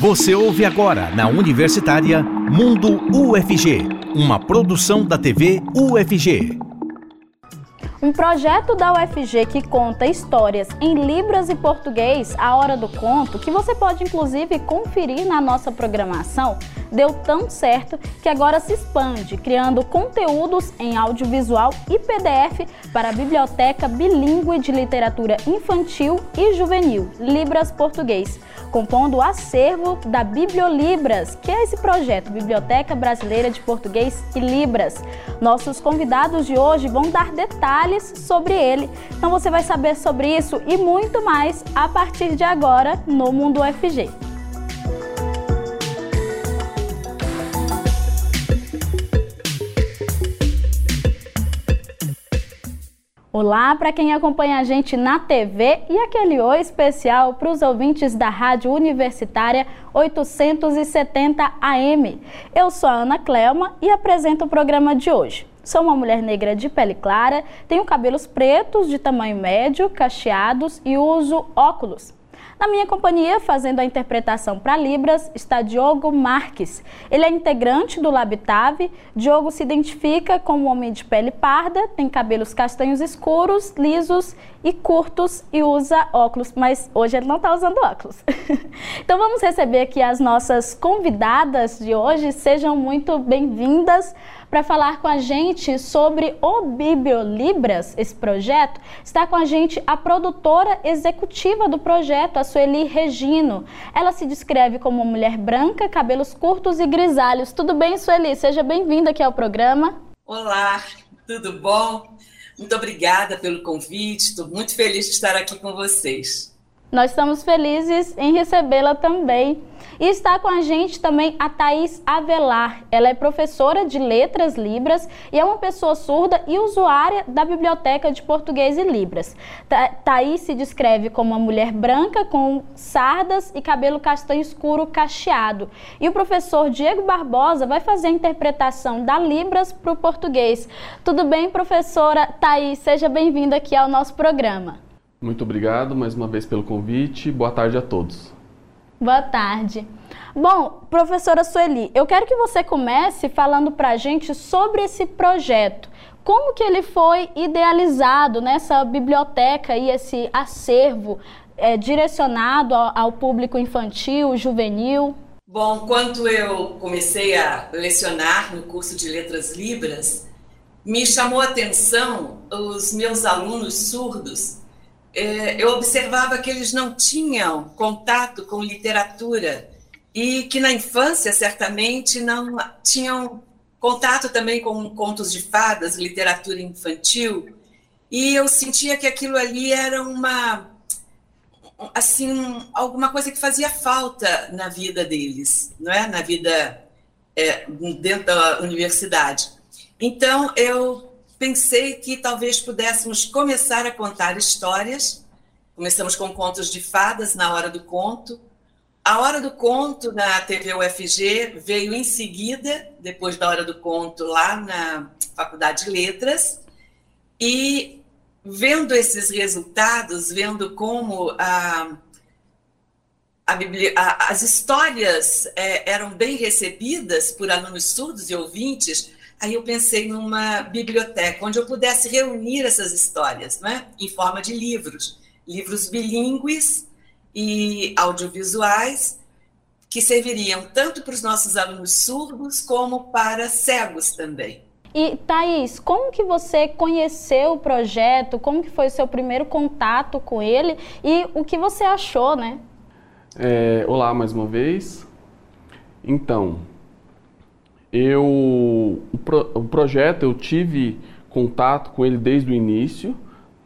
Você ouve agora na Universitária Mundo UFG, uma produção da TV UFG. Um projeto da UFG que conta histórias em Libras e português, A Hora do Conto, que você pode inclusive conferir na nossa programação, deu tão certo que agora se expande, criando conteúdos em audiovisual e PDF para a Biblioteca Bilíngue de Literatura Infantil e Juvenil, Libras Português compondo o acervo da Bibliolibras, que é esse projeto Biblioteca Brasileira de Português e Libras. Nossos convidados de hoje vão dar detalhes sobre ele. Então você vai saber sobre isso e muito mais a partir de agora no Mundo UFG. Olá para quem acompanha a gente na TV e aquele oi especial para os ouvintes da Rádio Universitária 870 AM. Eu sou a Ana Clelma e apresento o programa de hoje. Sou uma mulher negra de pele clara, tenho cabelos pretos de tamanho médio, cacheados e uso óculos. Na minha companhia, fazendo a interpretação para Libras, está Diogo Marques. Ele é integrante do Labitave. Diogo se identifica como um homem de pele parda, tem cabelos castanhos escuros, lisos e curtos e usa óculos, mas hoje ele não está usando óculos. então vamos receber aqui as nossas convidadas de hoje. Sejam muito bem-vindas para falar com a gente sobre o Bibliolibras, esse projeto. Está com a gente a produtora executiva do projeto, a Sueli Regino. Ela se descreve como uma mulher branca, cabelos curtos e grisalhos. Tudo bem, Sueli? Seja bem-vinda aqui ao programa. Olá, tudo bom? Muito obrigada pelo convite. Estou muito feliz de estar aqui com vocês. Nós estamos felizes em recebê-la também. E está com a gente também a Thaís Avelar. Ela é professora de Letras Libras e é uma pessoa surda e usuária da Biblioteca de Português e Libras. Thaís se descreve como uma mulher branca com sardas e cabelo castanho escuro cacheado. E o professor Diego Barbosa vai fazer a interpretação da Libras para o português. Tudo bem, professora Thaís? Seja bem-vinda aqui ao nosso programa. Muito obrigado mais uma vez pelo convite. Boa tarde a todos. Boa tarde. Bom, professora Sueli, eu quero que você comece falando para a gente sobre esse projeto. Como que ele foi idealizado nessa biblioteca e esse acervo é, direcionado ao, ao público infantil, juvenil? Bom, quando eu comecei a lecionar no curso de Letras Libras, me chamou a atenção os meus alunos surdos eu observava que eles não tinham contato com literatura e que na infância certamente não tinham contato também com contos de fadas, literatura infantil, e eu sentia que aquilo ali era uma assim alguma coisa que fazia falta na vida deles, não é? Na vida é, dentro da universidade. Então eu pensei que talvez pudéssemos começar a contar histórias. Começamos com contos de fadas na hora do conto. A hora do conto na TV UFG veio em seguida, depois da hora do conto lá na Faculdade de Letras. E vendo esses resultados, vendo como a, a, a, as histórias é, eram bem recebidas por alunos surdos e ouvintes, Aí eu pensei numa biblioteca onde eu pudesse reunir essas histórias, né, em forma de livros, livros bilíngues e audiovisuais que serviriam tanto para os nossos alunos surdos como para cegos também. E Thaís, como que você conheceu o projeto? Como que foi o seu primeiro contato com ele e o que você achou, né? É, olá mais uma vez. Então, eu o, pro, o projeto eu tive contato com ele desde o início,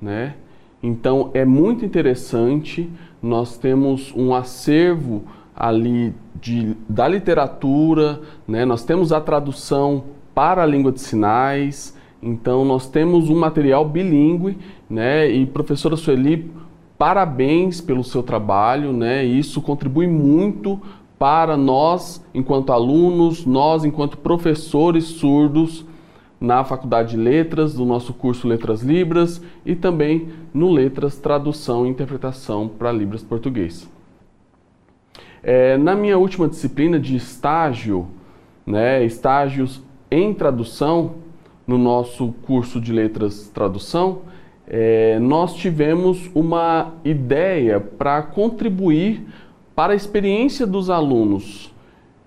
né? Então é muito interessante. Nós temos um acervo ali de, da literatura, né? Nós temos a tradução para a língua de sinais. Então nós temos um material bilíngue, né? E professora Sueli, parabéns pelo seu trabalho, né? Isso contribui muito para nós, enquanto alunos, nós, enquanto professores surdos, na Faculdade de Letras, do nosso curso Letras Libras e também no Letras Tradução e Interpretação para Libras Português. É, na minha última disciplina de estágio, né, estágios em tradução, no nosso curso de letras tradução, é, nós tivemos uma ideia para contribuir para a experiência dos alunos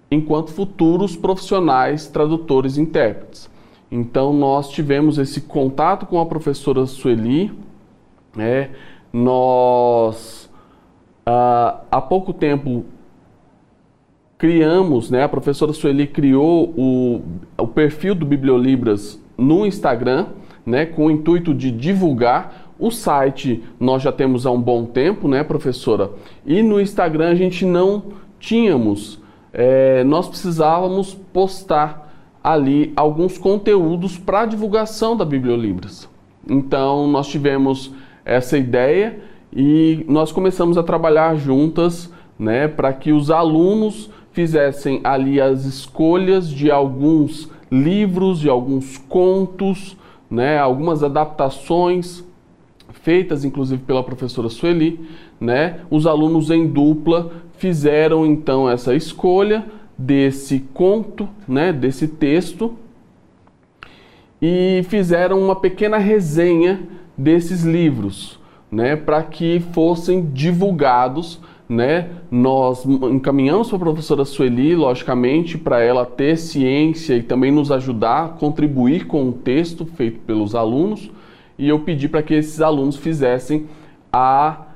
enquanto futuros profissionais tradutores e intérpretes. Então nós tivemos esse contato com a professora Sueli, né? nós ah, há pouco tempo criamos, né, a professora Sueli criou o, o perfil do Bibliolibras no Instagram, né, com o intuito de divulgar. O site nós já temos há um bom tempo, né, professora? E no Instagram a gente não tínhamos, é, nós precisávamos postar ali alguns conteúdos para divulgação da Bibliolibras. Então nós tivemos essa ideia e nós começamos a trabalhar juntas, né, para que os alunos fizessem ali as escolhas de alguns livros, de alguns contos, né, algumas adaptações feitas inclusive pela professora Sueli, né? Os alunos em dupla fizeram então essa escolha desse conto, né, desse texto e fizeram uma pequena resenha desses livros, né, para que fossem divulgados né? Nós encaminhamos para a professora Sueli, logicamente, para ela ter ciência e também nos ajudar a contribuir com o texto feito pelos alunos. E eu pedi para que esses alunos fizessem a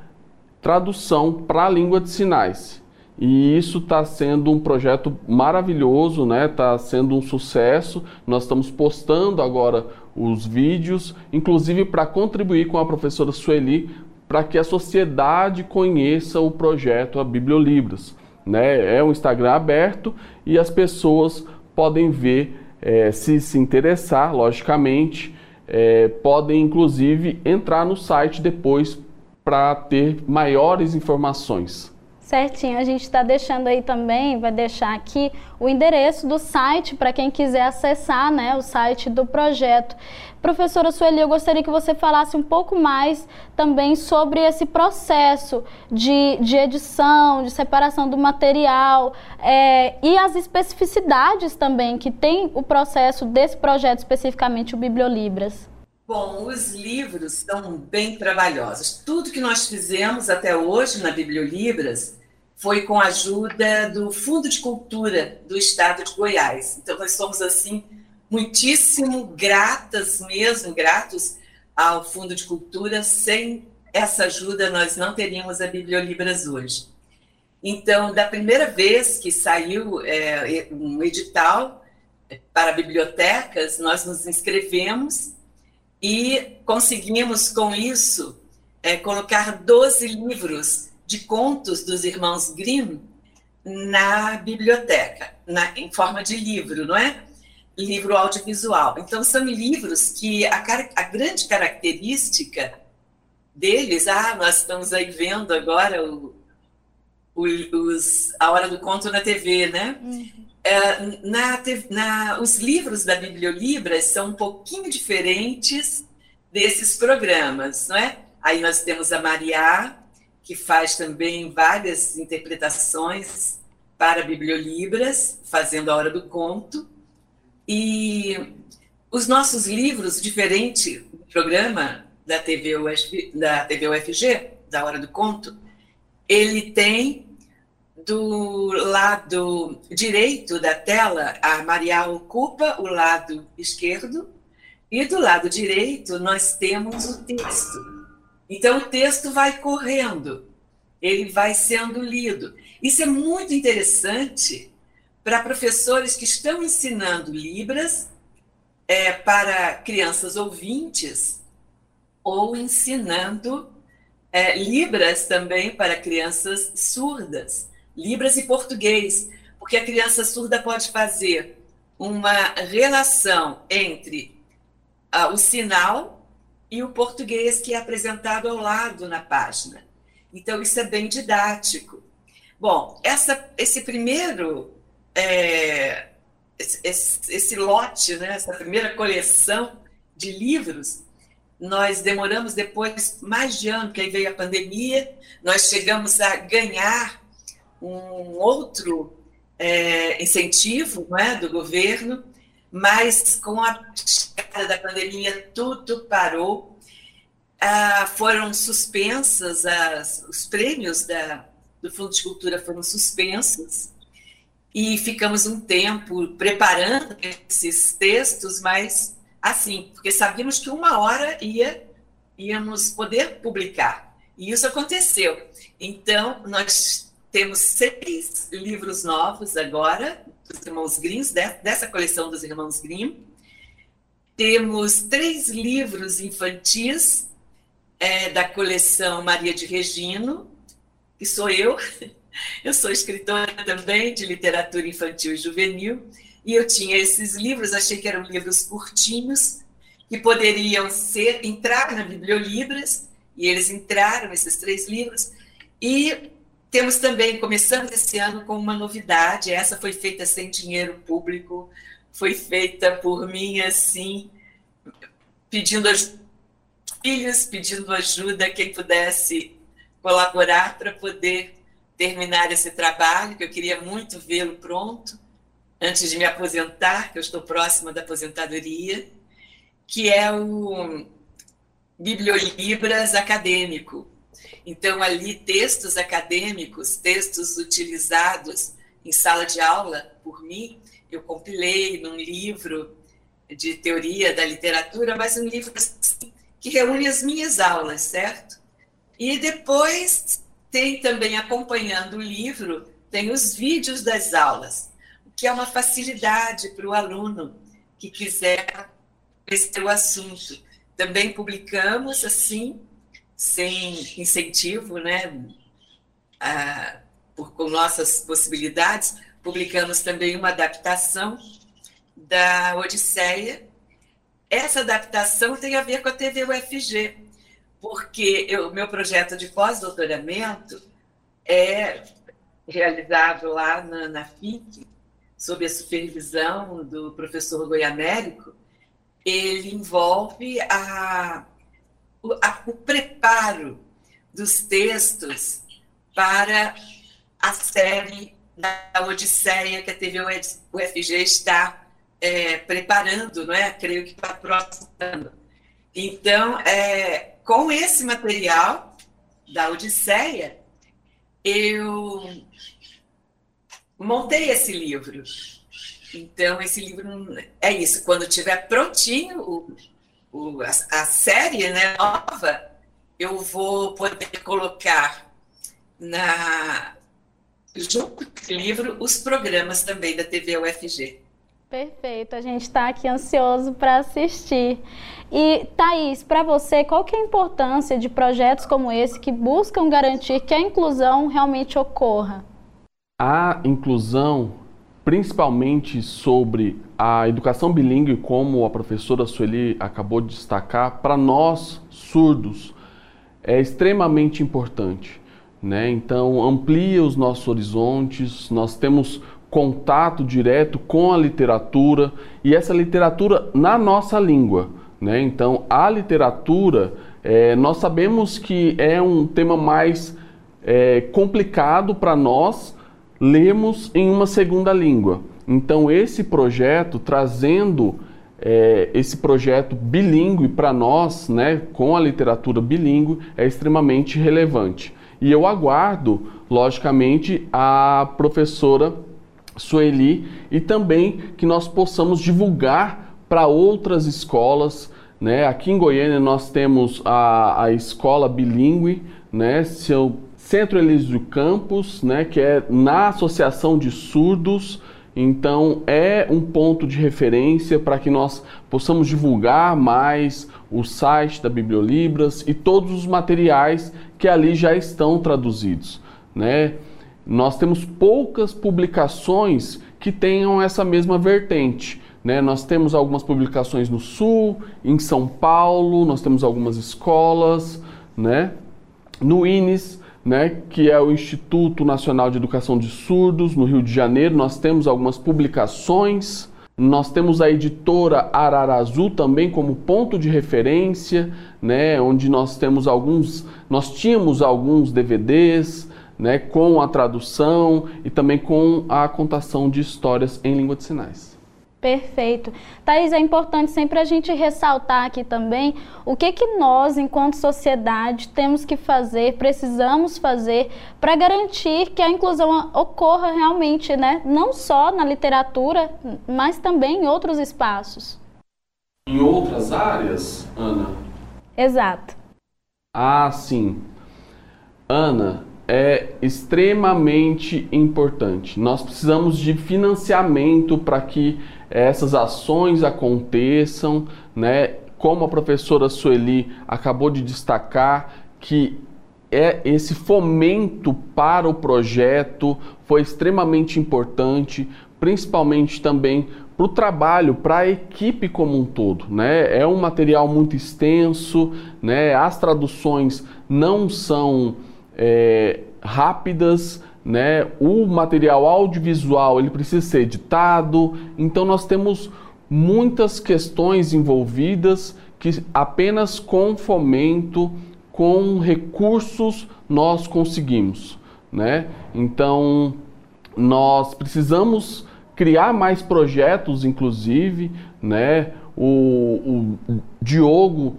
tradução para a língua de sinais. E isso está sendo um projeto maravilhoso, né? Está sendo um sucesso. Nós estamos postando agora os vídeos, inclusive para contribuir com a professora Sueli para que a sociedade conheça o projeto a Bibliolibras. Né? É um Instagram aberto e as pessoas podem ver, é, se se interessar, logicamente, é, podem inclusive entrar no site depois para ter maiores informações. Certinho, a gente está deixando aí também, vai deixar aqui o endereço do site para quem quiser acessar né, o site do projeto. Professora Sueli, eu gostaria que você falasse um pouco mais também sobre esse processo de, de edição, de separação do material é, e as especificidades também que tem o processo desse projeto, especificamente o Bibliolibras. Bom, os livros são bem trabalhosos. Tudo que nós fizemos até hoje na Bibliolibras foi com a ajuda do Fundo de Cultura do Estado de Goiás. Então, nós somos, assim, muitíssimo gratas mesmo, gratos ao Fundo de Cultura. Sem essa ajuda, nós não teríamos a Bibliolibras hoje. Então, da primeira vez que saiu é, um edital para bibliotecas, nós nos inscrevemos e conseguimos, com isso, é, colocar 12 livros de contos dos irmãos Grimm na biblioteca, na, em forma de livro, não é? Livro audiovisual. Então, são livros que a, a grande característica deles, ah, nós estamos aí vendo agora o, o, os, a Hora do Conto na TV, né? Uhum. É, na, na, os livros da Bibliolibras são um pouquinho diferentes desses programas, não é? Aí nós temos a Maria, que faz também várias interpretações para Bibliolibras, fazendo a Hora do Conto. E os nossos livros, diferente do programa da TV, UFG, da TV UFG, da Hora do Conto, ele tem do lado direito da tela, a Maria ocupa o lado esquerdo, e do lado direito nós temos o texto. Então, o texto vai correndo, ele vai sendo lido. Isso é muito interessante para professores que estão ensinando Libras é, para crianças ouvintes ou ensinando é, Libras também para crianças surdas, Libras e português, porque a criança surda pode fazer uma relação entre ah, o sinal e o português que é apresentado ao lado na página. Então, isso é bem didático. Bom, essa, esse primeiro, é, esse, esse, lote, né, essa primeira coleção de livros, nós demoramos depois mais de ano, que aí veio a pandemia, nós chegamos a ganhar um outro é, incentivo não é, do governo, mas com a chegada da pandemia tudo parou. Ah, foram suspensas as, os prêmios da, do Fundo de Cultura foram suspensos e ficamos um tempo preparando esses textos, mas assim, porque sabíamos que uma hora ia íamos poder publicar. E isso aconteceu. Então, nós temos seis livros novos agora, dos Irmãos Grimm, dessa coleção dos Irmãos Grimm. Temos três livros infantis é, da coleção Maria de Regino, que sou eu. Eu sou escritora também de literatura infantil e juvenil, e eu tinha esses livros, achei que eram livros curtinhos, que poderiam ser entrar na Bibliolibras, e eles entraram, esses três livros, e temos também, começamos esse ano com uma novidade, essa foi feita sem dinheiro público, foi feita por mim assim, pedindo filhos, pedindo ajuda, quem pudesse colaborar para poder terminar esse trabalho, que eu queria muito vê-lo pronto, antes de me aposentar, que eu estou próxima da aposentadoria, que é o Bibliolibras acadêmico. Então, ali, textos acadêmicos, textos utilizados em sala de aula por mim, eu compilei num livro de teoria da literatura, mas um livro assim, que reúne as minhas aulas, certo? E depois tem também, acompanhando o livro, tem os vídeos das aulas, o que é uma facilidade para o aluno que quiser conhecer o assunto. Também publicamos, assim, sem incentivo, né, por, com nossas possibilidades, publicamos também uma adaptação da Odisseia. Essa adaptação tem a ver com a TV UFG, porque o meu projeto de pós-doutoramento é realizado lá na, na FIC, sob a supervisão do professor Goiamérico, ele envolve a, o, a, o preparo dos textos para a série da Odisseia que a TV UFG está é, preparando, não é? Creio que está próximo. Então, é, com esse material da Odisseia, eu montei esse livro. Então, esse livro é isso. Quando tiver prontinho o, o, a, a, série né, nova, eu vou poder colocar na junto com o livro os programas também da TV UFG. Perfeito, a gente está aqui ansioso para assistir. E Thaís, para você, qual que é a importância de projetos como esse que buscam garantir que a inclusão realmente ocorra? A inclusão, principalmente sobre a educação bilíngue, como a professora Sueli acabou de destacar, para nós surdos é extremamente importante. Né? Então, amplia os nossos horizontes, nós temos contato direto com a literatura e essa literatura na nossa língua. Né? Então, a literatura, é, nós sabemos que é um tema mais é, complicado para nós lermos em uma segunda língua. Então, esse projeto, trazendo é, esse projeto bilíngue para nós, né, com a literatura bilíngue, é extremamente relevante. E eu aguardo, logicamente, a professora Sueli e também que nós possamos divulgar para outras escolas. Né? Aqui em Goiânia nós temos a, a escola bilíngue, né? seu Centro Elísio Campos, né? que é na Associação de Surdos. Então é um ponto de referência para que nós possamos divulgar mais o site da Bibliolibras e todos os materiais que ali já estão traduzidos. Né? Nós temos poucas publicações que tenham essa mesma vertente. Né? Nós temos algumas publicações no Sul, em São Paulo, nós temos algumas escolas, né? no INES, né, que é o Instituto Nacional de Educação de Surdos, no Rio de Janeiro, nós temos algumas publicações. Nós temos a editora Ararazu também como ponto de referência, né, onde nós temos alguns, nós tínhamos alguns DVDs, né, com a tradução e também com a contação de histórias em língua de sinais. Perfeito. Thaís, é importante sempre a gente ressaltar aqui também o que, que nós, enquanto sociedade, temos que fazer, precisamos fazer para garantir que a inclusão ocorra realmente, né? não só na literatura, mas também em outros espaços. Em outras áreas, Ana? Exato. Ah, sim. Ana, é extremamente importante. Nós precisamos de financiamento para que essas ações aconteçam, né? Como a professora Sueli acabou de destacar, que é esse fomento para o projeto foi extremamente importante, principalmente também para o trabalho, para a equipe como um todo. Né? É um material muito extenso, né? as traduções não são é, rápidas, né? O material audiovisual ele precisa ser editado, então nós temos muitas questões envolvidas que apenas com fomento, com recursos nós conseguimos, né? Então nós precisamos criar mais projetos, inclusive, né? O, o Diogo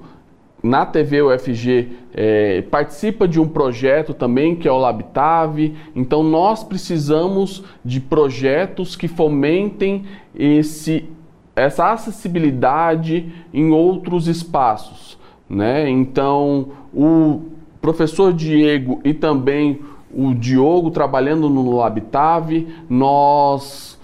na TV UFG é, participa de um projeto também que é o Labitave. Então nós precisamos de projetos que fomentem esse, essa acessibilidade em outros espaços. Né? Então o professor Diego e também o Diogo trabalhando no Labitave, nós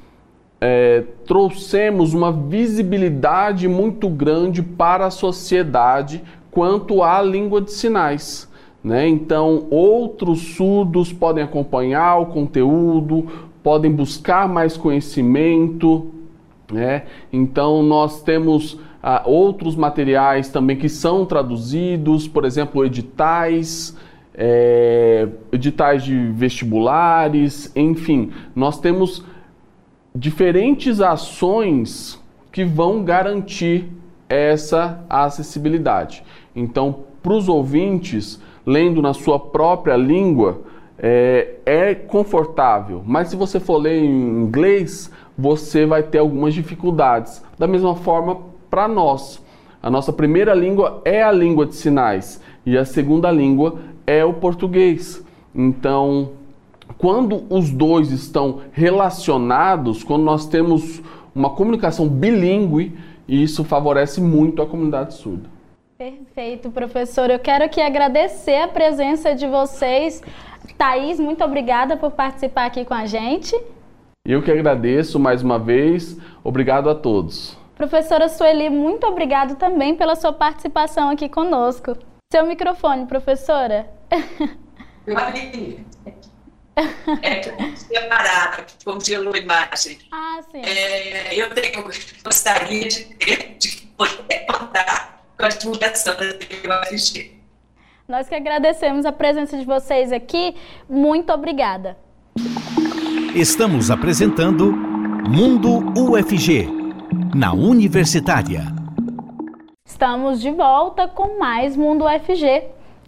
é, trouxemos uma visibilidade muito grande para a sociedade quanto à língua de sinais. Né? Então, outros surdos podem acompanhar o conteúdo, podem buscar mais conhecimento. Né? Então, nós temos ah, outros materiais também que são traduzidos, por exemplo, editais, é, editais de vestibulares, enfim, nós temos diferentes ações que vão garantir essa acessibilidade. Então, para os ouvintes, lendo na sua própria língua, é, é, confortável. Mas se você for ler em inglês, você vai ter algumas dificuldades. Da mesma forma, para nós. A nossa primeira língua é a língua de sinais e a segunda língua é o português. Então, quando os dois estão relacionados, quando nós temos uma comunicação bilíngue, isso favorece muito a comunidade surda. Perfeito, professor. Eu quero aqui agradecer a presença de vocês. Thaís, muito obrigada por participar aqui com a gente. Eu que agradeço mais uma vez. Obrigado a todos. Professora Sueli, muito obrigado também pela sua participação aqui conosco. Seu microfone, professora. Eu abri. É separado, que congelou a imagem. Ah, sim. É, eu tenho, gostaria de, de poder contar com a divulgação da UFG. Nós que agradecemos a presença de vocês aqui. Muito obrigada. Estamos apresentando Mundo UFG, na Universitária. Estamos de volta com mais Mundo UFG.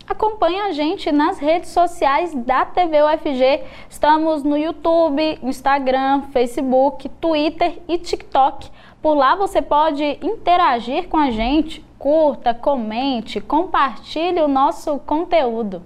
Acompanhe a gente nas redes sociais da TV UFG. Estamos no YouTube, Instagram, Facebook, Twitter e TikTok. Por lá você pode interagir com a gente, curta, comente, compartilhe o nosso conteúdo.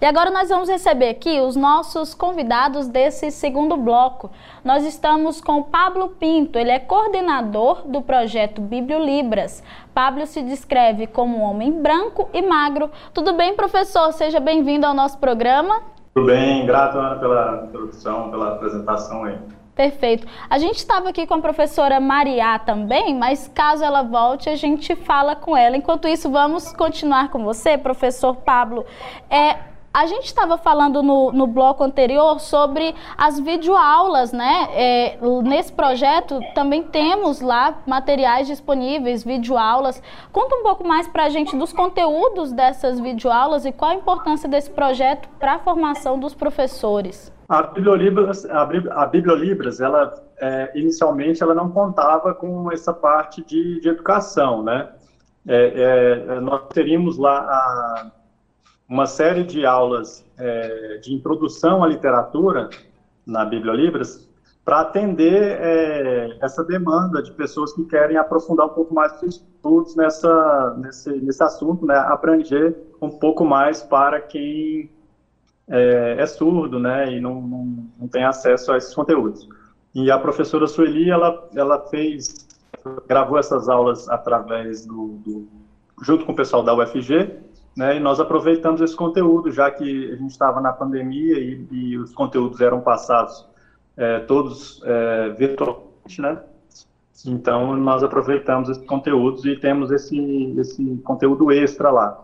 E agora nós vamos receber aqui os nossos convidados desse segundo bloco. Nós estamos com Pablo Pinto, ele é coordenador do projeto Bibliolibras. Pablo se descreve como um homem branco e magro. Tudo bem, professor? Seja bem-vindo ao nosso programa. Tudo bem, grato Ana pela introdução, pela apresentação aí. Perfeito. A gente estava aqui com a professora Mariá também, mas caso ela volte, a gente fala com ela. Enquanto isso, vamos continuar com você, professor Pablo. É, a gente estava falando no, no bloco anterior sobre as videoaulas, né? É, nesse projeto também temos lá materiais disponíveis, videoaulas. Conta um pouco mais para a gente dos conteúdos dessas videoaulas e qual a importância desse projeto para a formação dos professores. A Bibliolibras, a, Bibliolibras ela, é, inicialmente, ela não contava com essa parte de, de educação, né? É, é, nós teríamos lá a, uma série de aulas é, de introdução à literatura na Bibliolibras para atender é, essa demanda de pessoas que querem aprofundar um pouco mais os estudos nessa, nesse, nesse assunto, né, abranger um pouco mais para quem é, é surdo né, e não, não, não, tem acesso a esses conteúdos. E a professora Sueli, ela, ela fez, gravou essas aulas através do, do junto com o pessoal da UFG, né, e nós aproveitamos esse conteúdo, já que a gente estava na pandemia e, e, os conteúdos eram passados é, todos é, virtualmente, né? Então, nós aproveitamos esses conteúdos e temos esse, esse conteúdo extra lá.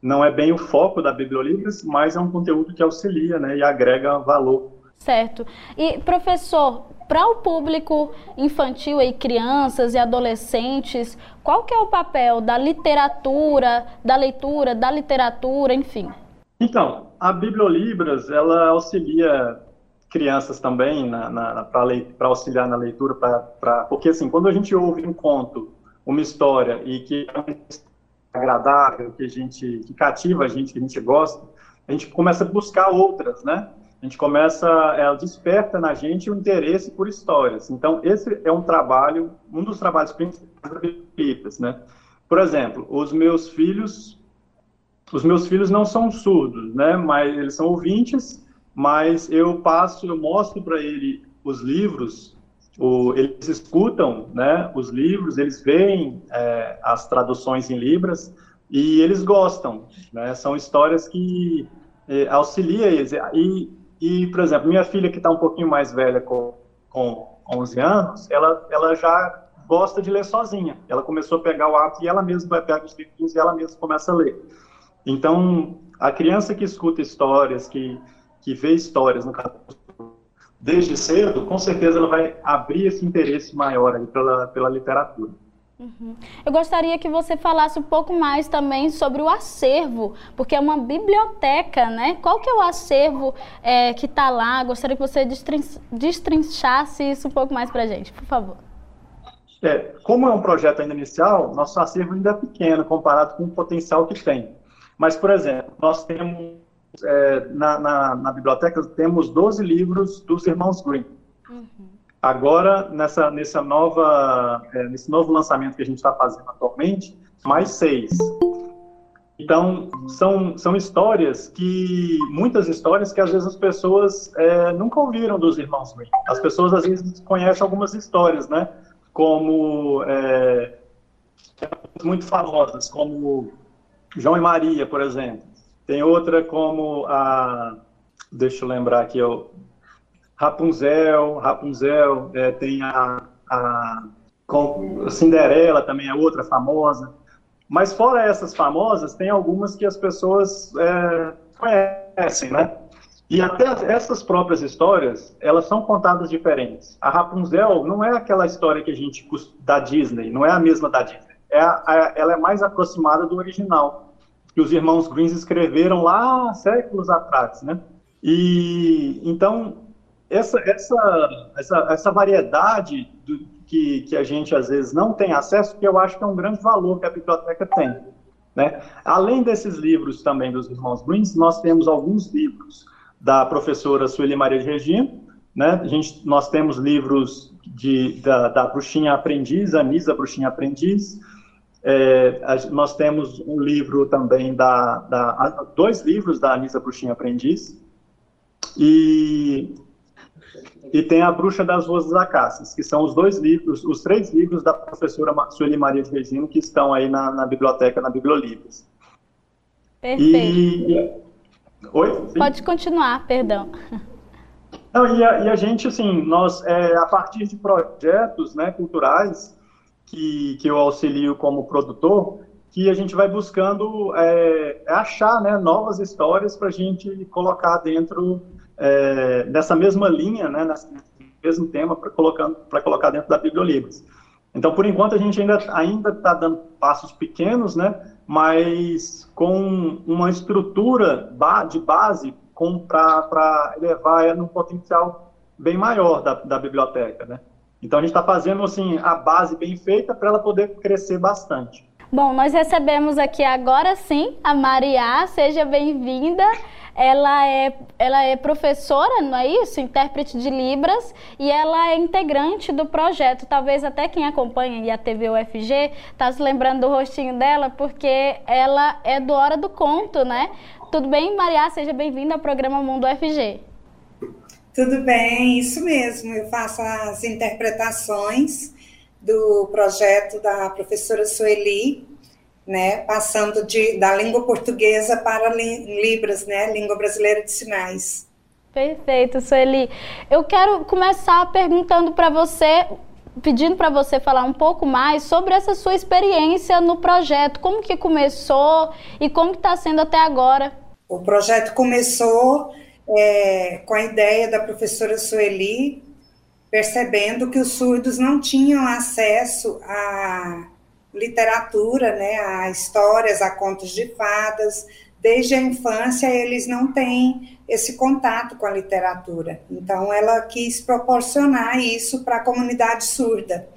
Não é bem o foco da Bibliolibras, mas é um conteúdo que auxilia né, e agrega valor. Certo. E, professor, para o público infantil e crianças e adolescentes, qual que é o papel da literatura, da leitura, da literatura, enfim? Então, a Bibliolibras, ela auxilia crianças também para auxiliar na leitura, pra, pra, porque assim, quando a gente ouve um conto, uma história e que é agradável, que a gente que cativa a gente, que a gente gosta, a gente começa a buscar outras, né? A gente começa, ela desperta na gente o interesse por histórias. Então, esse é um trabalho, um dos trabalhos principais da Bíblia, né? Por exemplo, os meus filhos, os meus filhos não são surdos, né? Mas eles são ouvintes mas eu passo, eu mostro para ele os livros, o, eles escutam né, os livros, eles veem é, as traduções em Libras e eles gostam. Né, são histórias que é, auxiliam eles. E, e, por exemplo, minha filha que está um pouquinho mais velha, com, com 11 anos, ela, ela já gosta de ler sozinha. Ela começou a pegar o hábito e ela mesma vai pegar os livros e ela mesma começa a ler. Então, a criança que escuta histórias, que que vê histórias no desde cedo, com certeza ela vai abrir esse interesse maior pela, pela literatura. Uhum. Eu gostaria que você falasse um pouco mais também sobre o acervo, porque é uma biblioteca, né? Qual que é o acervo é, que está lá? Gostaria que você destrinchasse isso um pouco mais para a gente, por favor. É, como é um projeto ainda inicial, nosso acervo ainda é pequeno comparado com o potencial que tem. Mas, por exemplo, nós temos é, na, na, na, biblioteca temos 12 livros dos irmãos Green. Uhum. Agora, nessa, nessa nova, é, nesse novo lançamento que a gente está fazendo atualmente, mais seis. Então, são, são histórias que, muitas histórias que às vezes as pessoas é, nunca ouviram dos irmãos Green. As pessoas às vezes conhecem algumas histórias, né? Como é, muito famosas, como João e Maria, por exemplo. Tem outra como a, deixa eu lembrar aqui, o Rapunzel, Rapunzel, é, tem a, a com Cinderela também é outra famosa. Mas fora essas famosas, tem algumas que as pessoas é, conhecem, né? E até essas próprias histórias, elas são contadas diferentes. A Rapunzel não é aquela história que a gente da Disney, não é a mesma da Disney. É a, a, ela é mais aproximada do original que os irmãos Greens escreveram lá séculos atrás, né? E então essa essa essa, essa variedade do, que, que a gente às vezes não tem acesso, que eu acho que é um grande valor que a biblioteca tem. Né? Além desses livros também dos irmãos Greens, nós temos alguns livros da professora Sueli Maria de Regina, né? A gente, nós temos livros de, da, da Bruxinha Aprendiz, Anisa Bruxinha Aprendiz, é, nós temos um livro também da, da, dois livros da Anisa Bruxinha Aprendiz e e tem a Bruxa das Ruas das Acácias, que são os dois livros, os três livros da professora Sueli Maria de Regina que estão aí na, na biblioteca, na Bibliolivros. Perfeito. E... Oi? Sim? Pode continuar, perdão. Não, e, a, e a gente, assim, nós, é, a partir de projetos né, culturais, que, que eu auxilio como produtor, que a gente vai buscando é, achar né, novas histórias para a gente colocar dentro é, dessa mesma linha, né, nesse mesmo tema, para colocar dentro da Bibliolibras. Então, por enquanto, a gente ainda ainda está dando passos pequenos, né, mas com uma estrutura de base para elevar no potencial bem maior da, da biblioteca, né. Então a gente está fazendo assim a base bem feita para ela poder crescer bastante. Bom, nós recebemos aqui agora sim a Maria, seja bem-vinda. ela é, ela é professora, não é isso? Intérprete de Libras e ela é integrante do projeto. Talvez até quem acompanha a TV UFG está se lembrando do rostinho dela, porque ela é do Hora do Conto, né? Tudo bem, Maria? Seja bem-vinda ao programa Mundo UFG. Tudo bem, isso mesmo. Eu faço as interpretações do projeto da professora Sueli, né, passando de, da língua portuguesa para li, Libras, né, língua brasileira de sinais. Perfeito, Sueli. Eu quero começar perguntando para você, pedindo para você falar um pouco mais sobre essa sua experiência no projeto, como que começou e como está sendo até agora. O projeto começou é, com a ideia da professora Sueli, percebendo que os surdos não tinham acesso a literatura, né, a histórias, a contos de fadas. Desde a infância, eles não têm esse contato com a literatura. Então, ela quis proporcionar isso para a comunidade surda.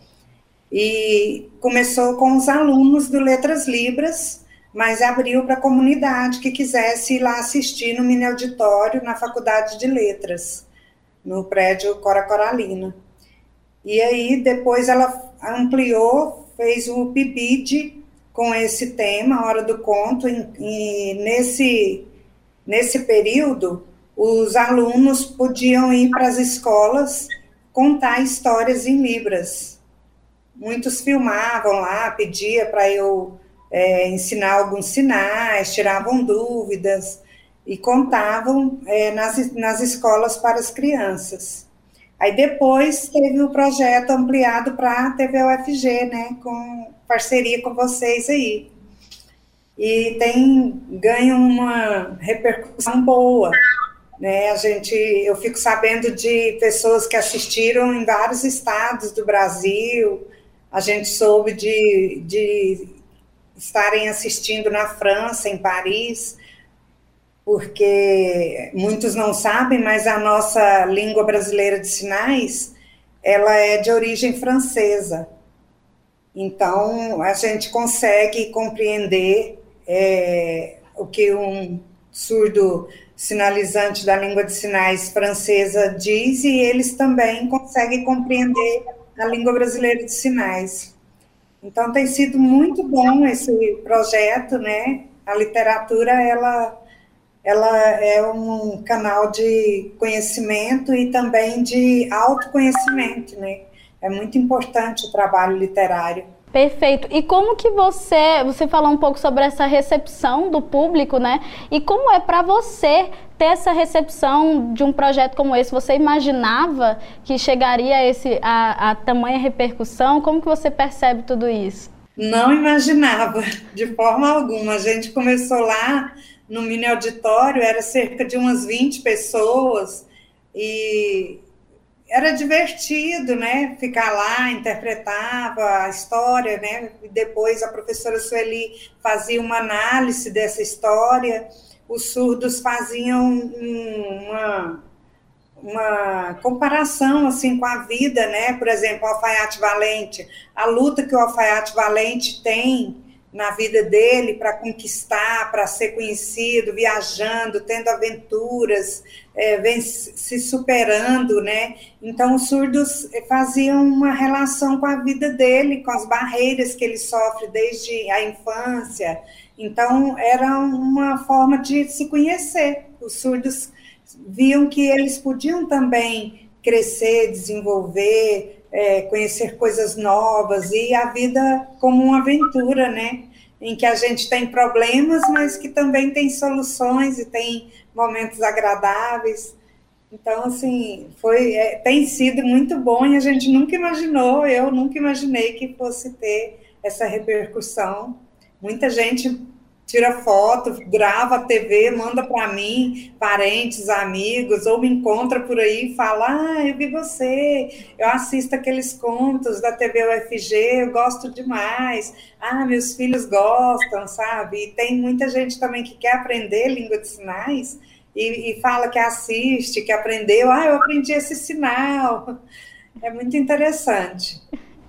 E começou com os alunos do Letras Libras, mas abriu para a comunidade que quisesse ir lá assistir no mini auditório na Faculdade de Letras, no prédio Cora Coralina. E aí, depois ela ampliou fez o PIBID com esse tema, Hora do Conto, e, nesse, nesse período, os alunos podiam ir para as escolas contar histórias em Libras. Muitos filmavam lá, pedia para eu é, ensinar alguns sinais, tiravam dúvidas e contavam é, nas, nas escolas para as crianças. Aí depois teve o projeto ampliado para a TV UFG, né, com parceria com vocês aí. E tem ganho uma repercussão boa, né? A gente, eu fico sabendo de pessoas que assistiram em vários estados do Brasil. A gente soube de, de estarem assistindo na França, em Paris porque muitos não sabem, mas a nossa língua brasileira de sinais, ela é de origem francesa. Então, a gente consegue compreender é, o que um surdo sinalizante da língua de sinais francesa diz e eles também conseguem compreender a língua brasileira de sinais. Então, tem sido muito bom esse projeto, né? A literatura, ela ela é um canal de conhecimento e também de autoconhecimento, né? É muito importante o trabalho literário. Perfeito. E como que você, você falou um pouco sobre essa recepção do público, né? E como é para você ter essa recepção de um projeto como esse? Você imaginava que chegaria a, esse, a, a tamanha repercussão? Como que você percebe tudo isso? Não imaginava, de forma alguma. A gente começou lá no mini auditório, era cerca de umas 20 pessoas, e era divertido, né? Ficar lá, interpretava a história, né? E depois a professora Sueli fazia uma análise dessa história, os surdos faziam uma, uma comparação assim com a vida, né? Por exemplo, o alfaiate valente, a luta que o alfaiate valente tem na vida dele para conquistar, para ser conhecido, viajando, tendo aventuras, é, vem se superando, né? Então, os surdos faziam uma relação com a vida dele, com as barreiras que ele sofre desde a infância. Então, era uma forma de se conhecer. Os surdos viam que eles podiam também crescer, desenvolver, é, conhecer coisas novas e a vida como uma aventura, né? Em que a gente tem problemas, mas que também tem soluções e tem momentos agradáveis. Então, assim, foi, é, tem sido muito bom e a gente nunca imaginou, eu nunca imaginei que fosse ter essa repercussão. Muita gente tira foto, grava a TV, manda para mim, parentes, amigos, ou me encontra por aí e fala: Ah, eu vi você, eu assisto aqueles contos da TV UFG, eu gosto demais. Ah, meus filhos gostam, sabe? E tem muita gente também que quer aprender língua de sinais e, e fala que assiste, que aprendeu. Ah, eu aprendi esse sinal. É muito interessante.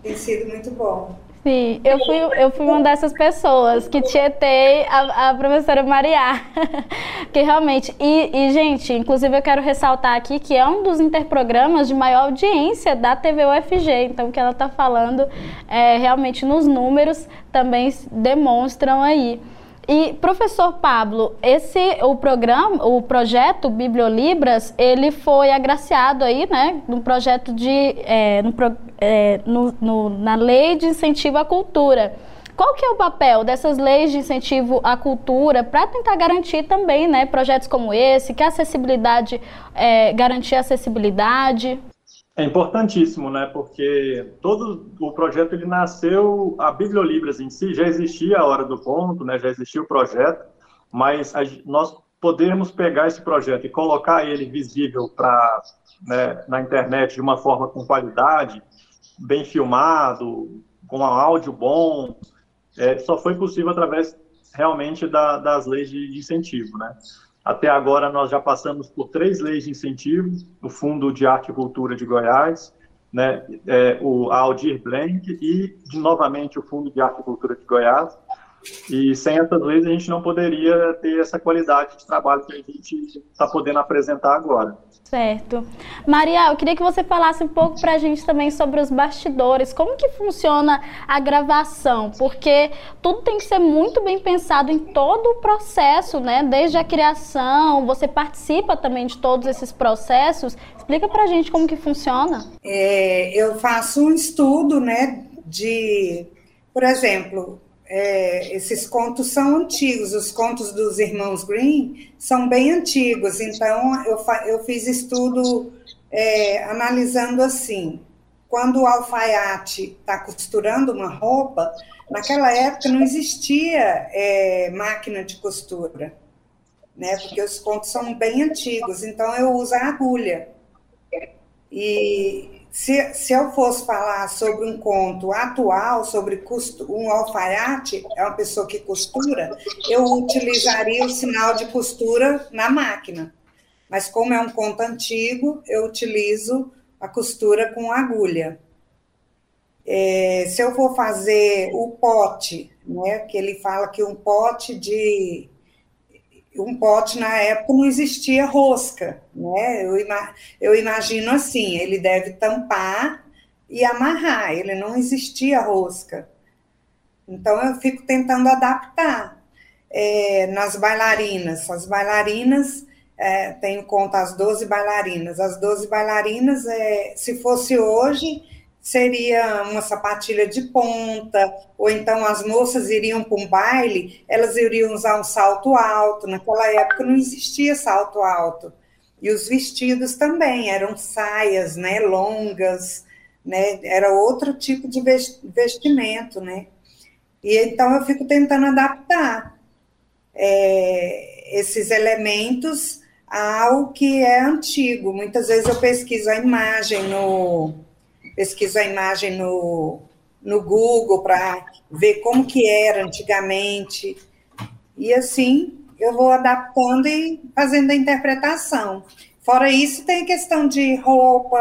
Tem sido muito bom. Sim, eu fui, eu fui uma dessas pessoas que tietei a, a professora Maria. que realmente. E, e, gente, inclusive eu quero ressaltar aqui que é um dos interprogramas de maior audiência da TV UFG. Então, o que ela está falando é, realmente nos números também demonstram aí. E professor Pablo, esse o programa, o projeto Bibliolibras, ele foi agraciado aí, né, no projeto de é, no, é, no, no, na lei de incentivo à cultura. Qual que é o papel dessas leis de incentivo à cultura para tentar garantir também, né, projetos como esse, que a acessibilidade, é, garantir a acessibilidade? É importantíssimo, né? Porque todo o projeto ele nasceu, a Bibliolibras em si já existia a hora do ponto, né? Já existia o projeto, mas a, nós podermos pegar esse projeto e colocar ele visível para né, na internet de uma forma com qualidade, bem filmado, com um áudio bom, é, só foi possível através realmente da, das leis de, de incentivo, né? Até agora, nós já passamos por três leis de incentivo: o Fundo de Arte e Cultura de Goiás, né, é, o Aldir Blank e, novamente, o Fundo de Arte e Cultura de Goiás. E sem essas leis, a gente não poderia ter essa qualidade de trabalho que a gente está podendo apresentar agora. Certo. Maria, eu queria que você falasse um pouco para a gente também sobre os bastidores. Como que funciona a gravação? Porque tudo tem que ser muito bem pensado em todo o processo, né? Desde a criação, você participa também de todos esses processos. Explica para a gente como que funciona. É, eu faço um estudo, né? De, por exemplo, é, esses contos são antigos, os contos dos irmãos Green são bem antigos, então eu, eu fiz estudo é, analisando assim, quando o alfaiate está costurando uma roupa, naquela época não existia é, máquina de costura, né? Porque os contos são bem antigos, então eu uso a agulha. E se, se eu fosse falar sobre um conto atual, sobre um alfaiate, é uma pessoa que costura, eu utilizaria o sinal de costura na máquina. Mas como é um conto antigo, eu utilizo a costura com agulha. É, se eu for fazer o pote, né, que ele fala que um pote de um pote na época não existia rosca, né? Eu, ima eu imagino assim, ele deve tampar e amarrar, ele não existia rosca. Então eu fico tentando adaptar. É, nas bailarinas, as bailarinas, é, tenho conta as 12 bailarinas. As 12 bailarinas, é, se fosse hoje, seria uma sapatilha de ponta, ou então as moças iriam para um baile, elas iriam usar um salto alto. Naquela época não existia salto alto. E os vestidos também eram saias, né, longas, né, era outro tipo de vestimento, né. E então eu fico tentando adaptar é, esses elementos ao que é antigo. Muitas vezes eu pesquiso a imagem no pesquiso a imagem no, no Google para ver como que era antigamente. E assim eu vou adaptando e fazendo a interpretação. Fora isso, tem a questão de roupa,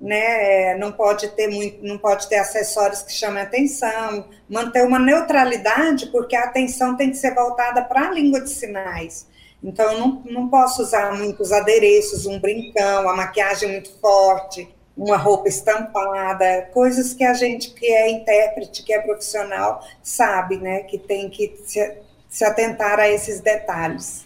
né? Não pode ter muito, não pode ter acessórios que chamem atenção, manter uma neutralidade, porque a atenção tem que ser voltada para a língua de sinais. Então, eu não, não posso usar muitos adereços, um brincão, a maquiagem muito forte uma roupa estampada, coisas que a gente que é intérprete, que é profissional, sabe, né, que tem que se, se atentar a esses detalhes.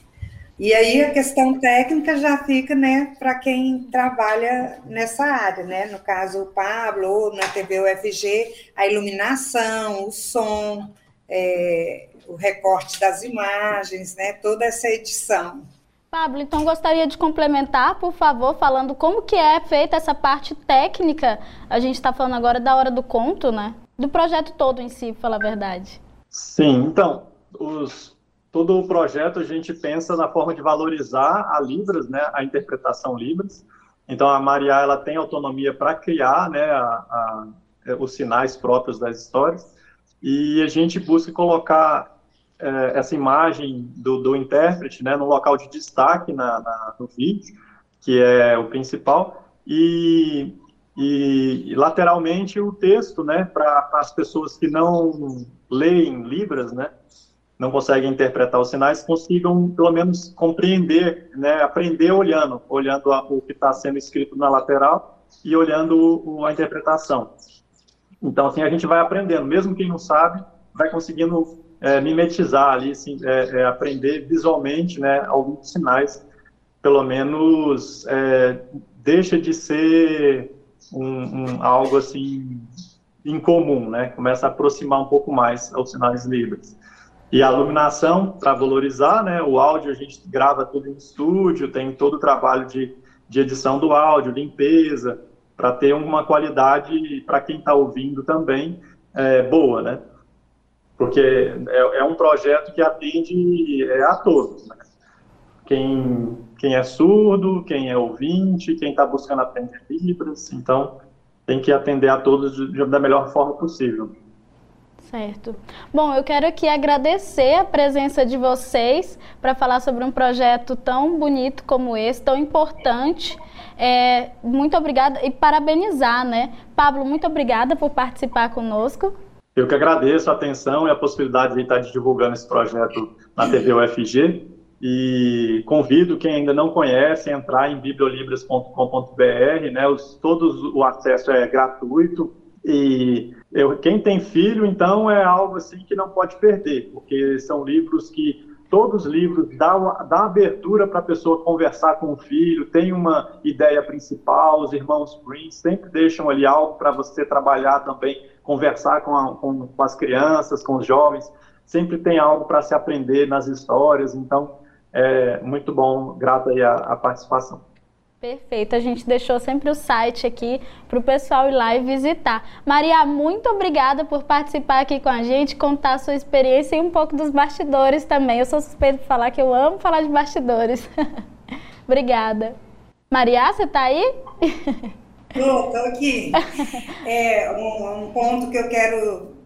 E aí a questão técnica já fica, né, para quem trabalha nessa área, né, no caso o Pablo, ou na TV UFG, a iluminação, o som, é, o recorte das imagens, né, toda essa edição. Pablo, então gostaria de complementar, por favor, falando como que é feita essa parte técnica. A gente está falando agora da hora do conto, né? Do projeto todo em si, falar a verdade. Sim, então, os, todo o projeto a gente pensa na forma de valorizar a Libras, né, a interpretação Libras. Então, a Maria ela tem autonomia para criar né, a, a, os sinais próprios das histórias e a gente busca colocar é, essa imagem do, do intérprete né, no local de destaque na, na, no vídeo, que é o principal, e, e, lateralmente o texto, né, para as pessoas que não leem Libras, né, não conseguem interpretar os sinais, consigam pelo menos compreender, né, aprender olhando, olhando a, o que está sendo escrito na lateral e olhando o, a interpretação. Então, assim, a gente vai aprendendo, mesmo quem não sabe, vai conseguindo é, mimetizar ali, assim, é, é, aprender visualmente, né, alguns sinais, pelo menos é, deixa de ser um, um, algo assim incomum, né, começa a aproximar um pouco mais aos sinais livres. E a iluminação, para valorizar, né, o áudio a gente grava tudo em estúdio, tem todo o trabalho de, de edição do áudio, limpeza, para ter uma qualidade para quem está ouvindo também é, boa, né? Porque é, é, um projeto que atende é, a todos, né? Quem, quem é surdo, quem é ouvinte, quem está buscando aprender Libras, então tem que atender a todos de, da melhor forma possível. Certo. Bom, eu quero aqui agradecer a presença de vocês para falar sobre um projeto tão bonito como esse, tão importante. É, muito obrigada e parabenizar, né? Pablo, muito obrigada por participar conosco. Eu que agradeço a atenção e a possibilidade de estar divulgando esse projeto na TV UFG e convido quem ainda não conhece a entrar em bibliolibras.com.br, né? Os, todos o acesso é gratuito e eu, quem tem filho, então, é algo assim que não pode perder, porque são livros que todos os livros dão, dão abertura para a pessoa conversar com o filho, tem uma ideia principal, os irmãos Green sempre deixam ali algo para você trabalhar também, conversar com, a, com, com, as crianças, com os jovens, sempre tem algo para se aprender nas histórias, então é muito bom, grato aí a, a participação. Perfeito, a gente deixou sempre o site aqui para o pessoal ir lá e visitar. Maria, muito obrigada por participar aqui com a gente, contar a sua experiência e um pouco dos bastidores também. Eu sou suspeita de falar que eu amo falar de bastidores. obrigada. Maria, você está aí? Estou, aqui. É, um, um ponto que eu quero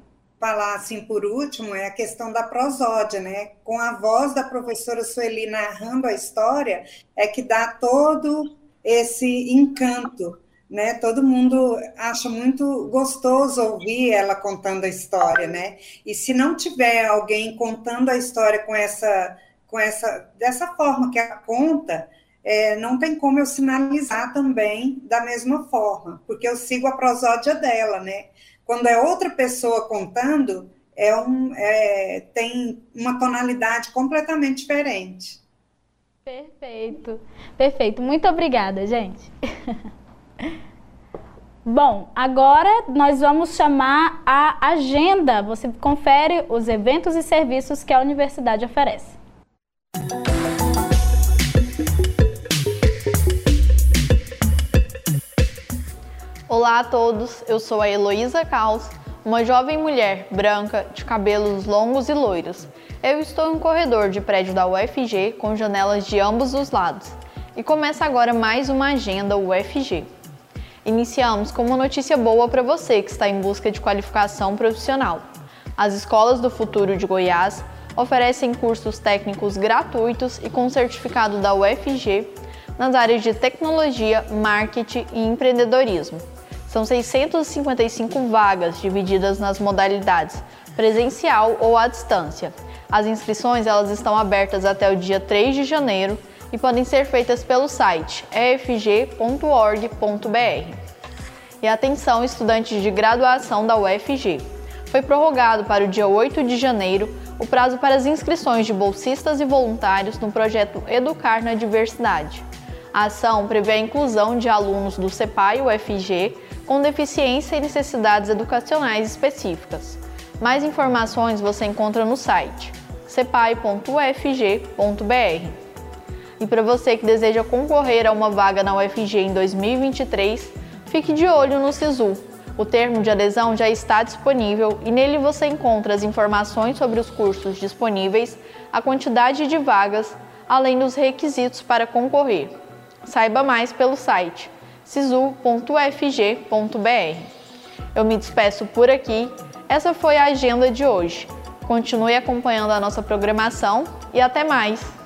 falar assim por último é a questão da prosódia, né? Com a voz da professora Sueli narrando a história, é que dá todo esse encanto, né? Todo mundo acha muito gostoso ouvir ela contando a história, né? E se não tiver alguém contando a história com essa, com essa, dessa forma que ela conta, é, não tem como eu sinalizar também da mesma forma, porque eu sigo a prosódia dela, né? Quando é outra pessoa contando, é um, é, tem uma tonalidade completamente diferente. Perfeito, perfeito. Muito obrigada, gente. Bom, agora nós vamos chamar a agenda. Você confere os eventos e serviços que a universidade oferece. Olá a todos, eu sou a Heloísa Caos, uma jovem mulher branca de cabelos longos e loiros eu estou em um corredor de prédio da UFG com janelas de ambos os lados e começa agora mais uma agenda UFG. Iniciamos com uma notícia boa para você que está em busca de qualificação profissional. As escolas do futuro de Goiás oferecem cursos técnicos gratuitos e com certificado da UFG nas áreas de tecnologia, marketing e empreendedorismo. São 655 vagas divididas nas modalidades presencial ou à distância as inscrições elas estão abertas até o dia 3 de janeiro e podem ser feitas pelo site efg.org.br. E atenção, estudantes de graduação da UFG. Foi prorrogado para o dia 8 de janeiro o prazo para as inscrições de bolsistas e voluntários no projeto Educar na Diversidade. A ação prevê a inclusão de alunos do CEPAI UFG com deficiência e necessidades educacionais específicas. Mais informações você encontra no site cepai.ufg.br. E para você que deseja concorrer a uma vaga na UFG em 2023, fique de olho no SISU. O termo de adesão já está disponível e nele você encontra as informações sobre os cursos disponíveis, a quantidade de vagas, além dos requisitos para concorrer. Saiba mais pelo site sisu.ufg.br. Eu me despeço por aqui. Essa foi a agenda de hoje. Continue acompanhando a nossa programação e até mais!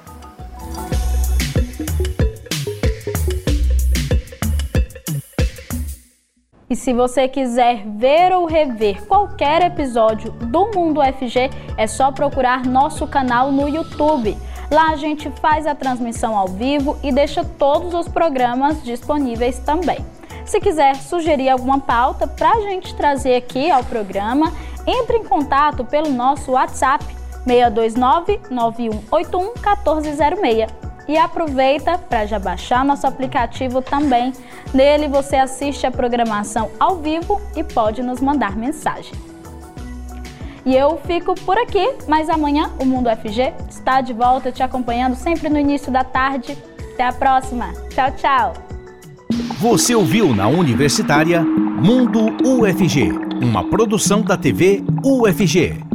E se você quiser ver ou rever qualquer episódio do Mundo UFG, é só procurar nosso canal no YouTube. Lá a gente faz a transmissão ao vivo e deixa todos os programas disponíveis também. Se quiser sugerir alguma pauta para a gente trazer aqui ao programa, entre em contato pelo nosso WhatsApp 629 9181 1406 e aproveita para já baixar nosso aplicativo também. Nele você assiste a programação ao vivo e pode nos mandar mensagem. E eu fico por aqui, mas amanhã o Mundo FG está de volta te acompanhando sempre no início da tarde. Até a próxima. Tchau, tchau. Você ouviu na Universitária Mundo UFG, uma produção da TV UFG.